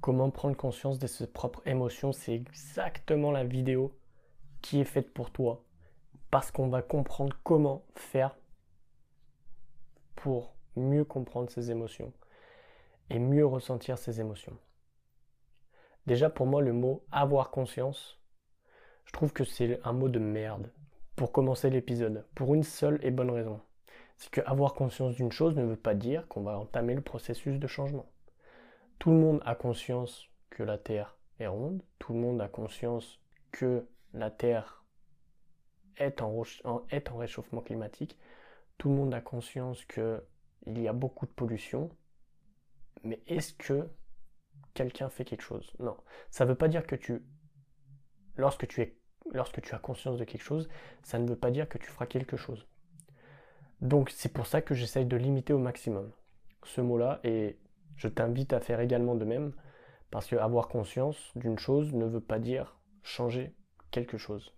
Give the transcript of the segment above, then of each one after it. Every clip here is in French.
Comment prendre conscience de ses propres émotions, c'est exactement la vidéo qui est faite pour toi. Parce qu'on va comprendre comment faire pour mieux comprendre ses émotions et mieux ressentir ses émotions. Déjà pour moi le mot avoir conscience, je trouve que c'est un mot de merde pour commencer l'épisode, pour une seule et bonne raison. C'est que avoir conscience d'une chose ne veut pas dire qu'on va entamer le processus de changement. Tout le monde a conscience que la Terre est ronde, tout le monde a conscience que la Terre est en, réchauffement climatique, tout le monde a conscience qu'il y a beaucoup de pollution, mais est-ce que quelqu'un fait quelque chose? Non. Ça ne veut pas dire que tu, lorsque tu, es, lorsque tu as conscience de quelque chose, ça ne veut pas dire que tu feras quelque chose. Donc c'est pour ça que j'essaye de limiter au maximum. Ce mot-là et je t'invite à faire également de même parce que avoir conscience d'une chose ne veut pas dire changer quelque chose.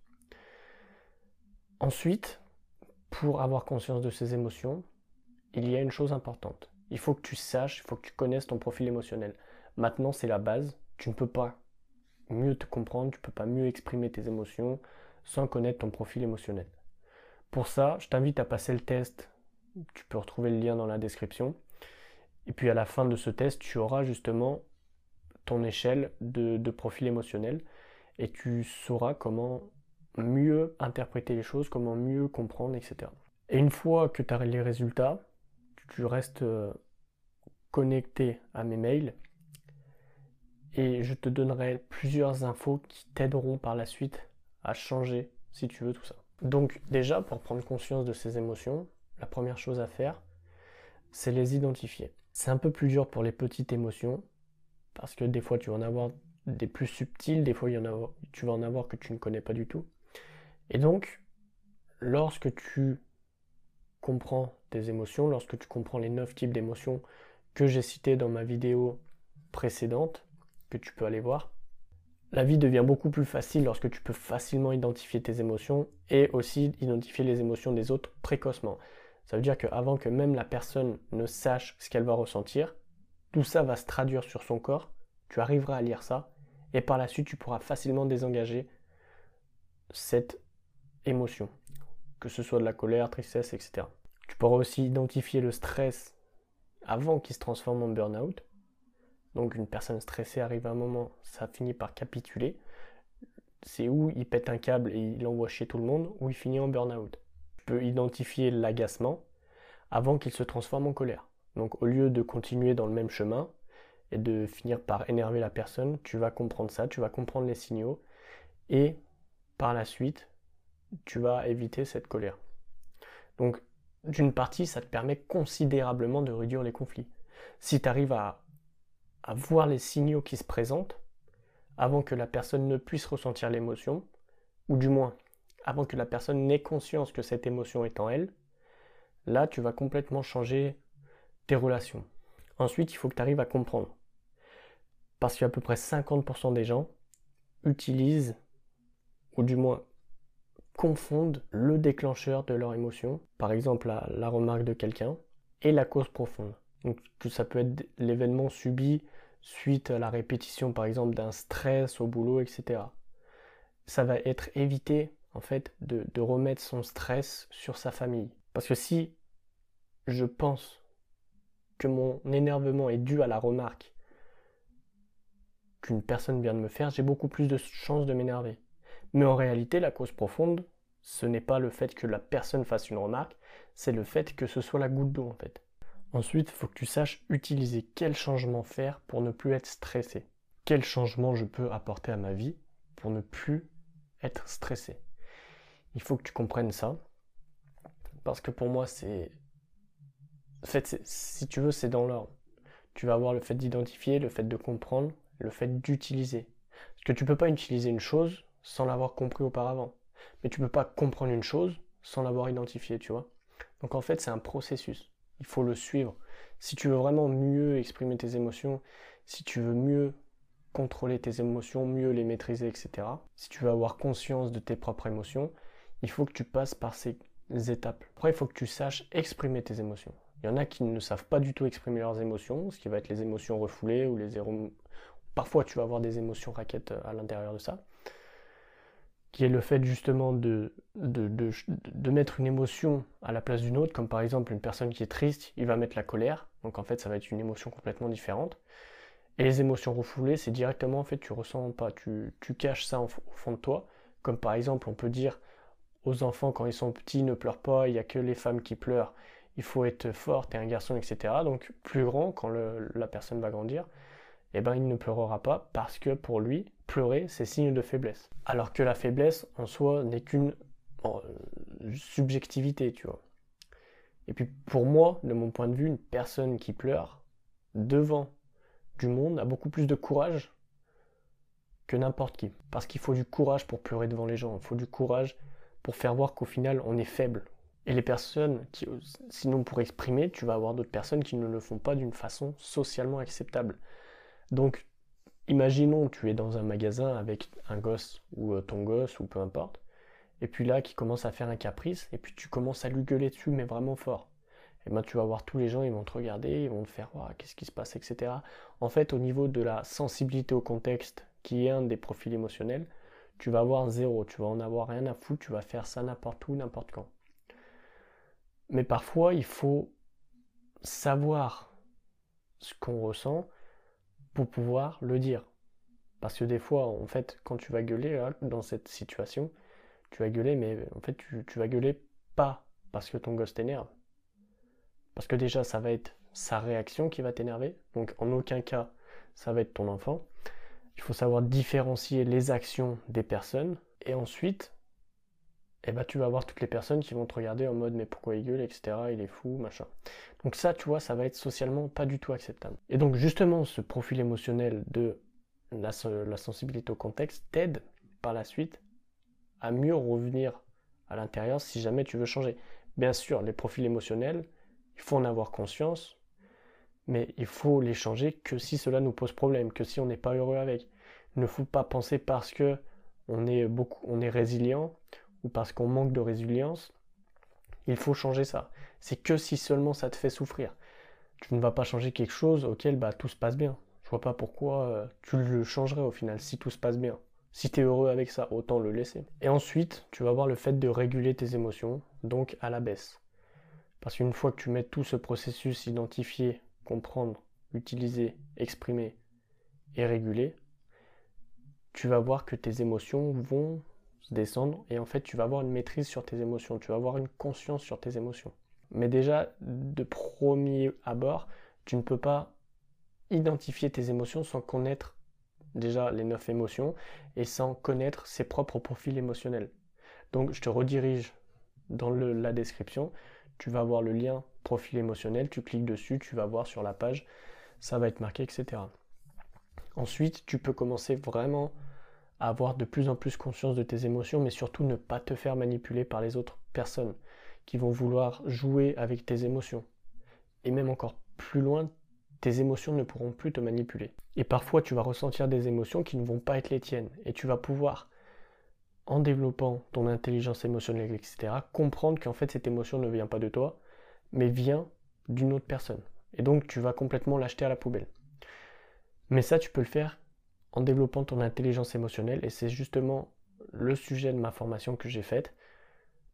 Ensuite, pour avoir conscience de ses émotions, il y a une chose importante. Il faut que tu saches, il faut que tu connaisses ton profil émotionnel. Maintenant, c'est la base. Tu ne peux pas mieux te comprendre, tu ne peux pas mieux exprimer tes émotions sans connaître ton profil émotionnel. Pour ça, je t'invite à passer le test. Tu peux retrouver le lien dans la description. Et puis à la fin de ce test, tu auras justement ton échelle de, profil émotionnel et tu sauras comment mieux interpréter les choses, comment mieux comprendre, etc. Et une fois que tu as les résultats, tu restes euh, connecté à mes mails et je te donnerai plusieurs infos qui t'aideront par la suite à changer si tu veux tout ça. Donc déjà, pour prendre conscience de ces émotions, la première chose à faire, c'est les identifier. C'est un peu plus dur pour les petites émotions, parce que des fois tu vas en avoir des plus subtiles, des fois tu vas en avoir que tu ne connais pas du tout. Et donc, lorsque tu comprends tes émotions, lorsque tu comprends les 9 types d'émotions que j'ai cités dans ma vidéo précédente, que tu peux aller voir, la vie devient beaucoup plus facile lorsque tu peux facilement identifier tes émotions et aussi identifier les émotions des autres précocement. Ça veut dire qu'avant que même la personne ne sache ce qu'elle va ressentir, tout ça va se traduire sur son corps, tu arriveras à lire ça, et par la suite tu pourras facilement désengager cette émotion, que ce soit de la colère, tristesse, etc. Tu pourras aussi identifier le stress avant qu'il se transforme en burn-out. Donc une personne stressée arrive à un moment, ça finit par capituler. C'est où il pète un câble et il envoie chez tout le monde, ou il finit en burn-out. Peux identifier l'agacement avant qu'il se transforme en colère. Donc au lieu de continuer dans le même chemin et de finir par énerver la personne, tu vas comprendre ça, tu vas comprendre les signaux et par la suite, tu vas éviter cette colère. Donc d'une partie, ça te permet considérablement de réduire les conflits. Si tu arrives à à voir les signaux qui se présentent avant que la personne ne puisse ressentir l'émotion, ou du moins avant que la personne n'ait conscience que cette émotion est en elle, là tu vas complètement changer tes relations. Ensuite, il faut que tu arrives à comprendre. Parce qu'à peu près 50% des gens utilisent, ou du moins confondent le déclencheur de leur émotion, par exemple la, remarque de quelqu'un, et la cause profonde. Donc ça peut être l'événement subi suite à la répétition par exemple d'un stress au boulot, etc. Ça va être éviter en fait de, remettre son stress sur sa famille. Parce que si je pense que mon énervement est dû à la remarque qu'une personne vient de me faire, j'ai beaucoup plus de chances de m'énerver. Mais en réalité, la cause profonde, ce n'est pas le fait que la personne fasse une remarque, c'est le fait que ce soit la goutte d'eau en fait. Ensuite, il faut que tu saches utiliser quel changement faire pour ne plus être stressé. Quel changement je peux apporter à ma vie pour ne plus être stressé. Il faut que tu comprennes ça. Parce que pour moi, c'est... En fait, si tu veux, c'est dans l'ordre. Tu vas avoir le fait d'identifier, le fait de comprendre, le fait d'utiliser. Parce que tu ne peux pas utiliser une chose sans l'avoir compris auparavant. Mais tu ne peux pas comprendre une chose sans l'avoir identifiée, tu vois. Donc en fait, c'est un processus il faut le suivre. Si tu veux vraiment mieux exprimer tes émotions, si tu veux mieux contrôler tes émotions, mieux les maîtriser, etc. Si tu veux avoir conscience de tes propres émotions, il faut que tu passes par ces étapes. Après, il faut que tu saches exprimer tes émotions. Il y en a qui ne savent pas du tout exprimer leurs émotions, ce qui va être les émotions refoulées ou les, parfois tu vas avoir des émotions raquettes euh, à l'intérieur de ça, qui est le fait justement de, de, de, mettre une émotion à la place d'une autre, comme par exemple une personne qui est triste, il va mettre la colère, donc en fait ça va être une émotion complètement différente. Et les émotions refoulées, c'est directement en fait tu ressens pas, tu, tu caches ça au fond de toi, comme par exemple on peut dire aux enfants quand ils sont petits ne pleurent pas, il n'y a que les femmes qui pleurent, il faut être fort, t'es un garçon, etc. Donc plus grand, quand la personne va grandir, eh ben, il ne pleurera pas parce que pour lui, pleurer, c'est signe de faiblesse. Alors que la faiblesse, en soi, n'est qu'une subjectivité, tu vois. Et puis pour moi, de mon point de vue, une personne qui pleure devant du monde a beaucoup plus de courage que n'importe qui. Parce qu'il faut du courage pour pleurer devant les gens, il faut du courage pour faire voir qu'au final, on est faible. Et les personnes qui, sinon pour exprimer, tu vas avoir d'autres personnes qui ne le font pas d'une façon socialement acceptable. Donc, imaginons, tu es dans un magasin avec un gosse ou euh, ton gosse ou peu importe, et puis là, qui commence à faire un caprice, et puis tu commences à lui gueuler dessus, mais vraiment fort. Et ben tu vas voir tous les gens, ils vont te regarder, ils vont te faire voir qu'est-ce qui se passe, etc. En fait, au niveau de la sensibilité au contexte, qui est un des profils émotionnels, tu vas avoir zéro, tu vas en avoir rien à foutre, tu vas faire ça n'importe où, n'importe quand. Mais parfois, il faut savoir ce qu'on ressent pour pouvoir le dire. Parce que des fois, en fait, quand tu vas gueuler dans cette situation, tu vas gueuler, mais en fait, tu, tu vas gueuler pas parce que ton gosse t'énerve. Parce que déjà, ça va être sa réaction qui va t'énerver. Donc, en aucun cas, ça va être ton enfant. Il faut savoir différencier les actions des personnes. Et ensuite, eh ben, tu vas avoir toutes les personnes qui vont te regarder en mode mais pourquoi il gueule, etc. Il est fou, machin. Donc ça, tu vois, ça va être socialement pas du tout acceptable. Et donc justement, ce profil émotionnel de la, la sensibilité au contexte t'aide par la suite à mieux revenir à l'intérieur si jamais tu veux changer. Bien sûr, les profils émotionnels, il faut en avoir conscience, mais il faut les changer que si cela nous pose problème, que si on n'est pas heureux avec. Il ne faut pas penser parce que on est beaucoup, on est résilient ou parce qu'on manque de résilience, il faut changer ça. C'est que si seulement ça te fait souffrir. Tu ne vas pas changer quelque chose auquel bah, tout se passe bien. Je vois pas pourquoi euh, tu le changerais au final si tout se passe bien. Si tu es heureux avec ça, autant le laisser. Et ensuite, tu vas voir le fait de réguler tes émotions, donc à la baisse. Parce qu'une fois que tu mets tout ce processus identifié, comprendre, utiliser, exprimer et réguler, tu vas voir que tes émotions vont descendre et en fait tu vas avoir une maîtrise sur tes émotions, tu vas avoir une conscience sur tes émotions. Mais déjà, de premier abord, tu ne peux pas identifier tes émotions sans connaître déjà les neuf émotions et sans connaître ses propres profils émotionnels. Donc je te redirige dans la description tu vas voir le lien profil émotionnel, tu cliques dessus, tu vas voir sur la page, ça va être marqué, etc. Ensuite, tu peux commencer vraiment à avoir de plus en plus conscience de tes émotions, mais surtout ne pas te faire manipuler par les autres personnes qui vont vouloir jouer avec tes émotions. Et même encore plus loin, tes émotions ne pourront plus te manipuler. Et parfois, tu vas ressentir des émotions qui ne vont pas être les tiennes, et tu vas pouvoir en développant ton intelligence émotionnelle, etc., comprendre qu'en fait cette émotion ne vient pas de toi, mais vient d'une autre personne. Et donc tu vas complètement l'acheter à la poubelle. Mais ça, tu peux le faire en développant ton intelligence émotionnelle, et c'est justement le sujet de ma formation que j'ai faite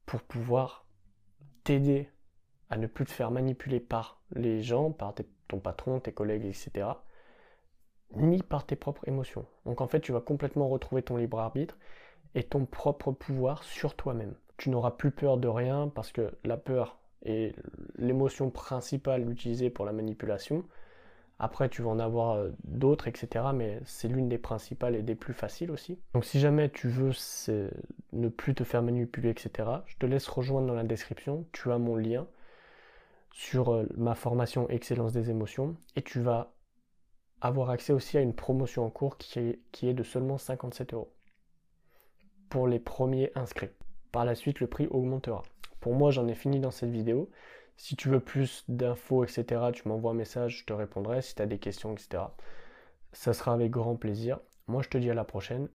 pour pouvoir t'aider à ne plus te faire manipuler par les gens, par ton patron, tes collègues, etc., ni par tes propres émotions. Donc en fait, tu vas complètement retrouver ton libre arbitre et ton propre pouvoir sur toi-même. Tu n'auras plus peur de rien parce que la peur est l'émotion principale utilisée pour la manipulation. Après, tu vas en avoir euh, d'autres, etc. Mais c'est l'une des principales et des plus faciles aussi. Donc si jamais tu veux ne plus te faire manipuler, etc., je te laisse rejoindre dans la description. Tu as mon lien sur euh, ma formation Excellence des émotions. Et tu vas avoir accès aussi à une promotion en cours qui est de seulement 57 euros pour les premiers inscrits. Par la suite, le prix augmentera. Pour moi, j'en ai fini dans cette vidéo. Si tu veux plus d'infos, etc., tu m'envoies un message, je te répondrai. Si tu as des questions, etc., ça sera avec grand plaisir. Moi, je te dis à la prochaine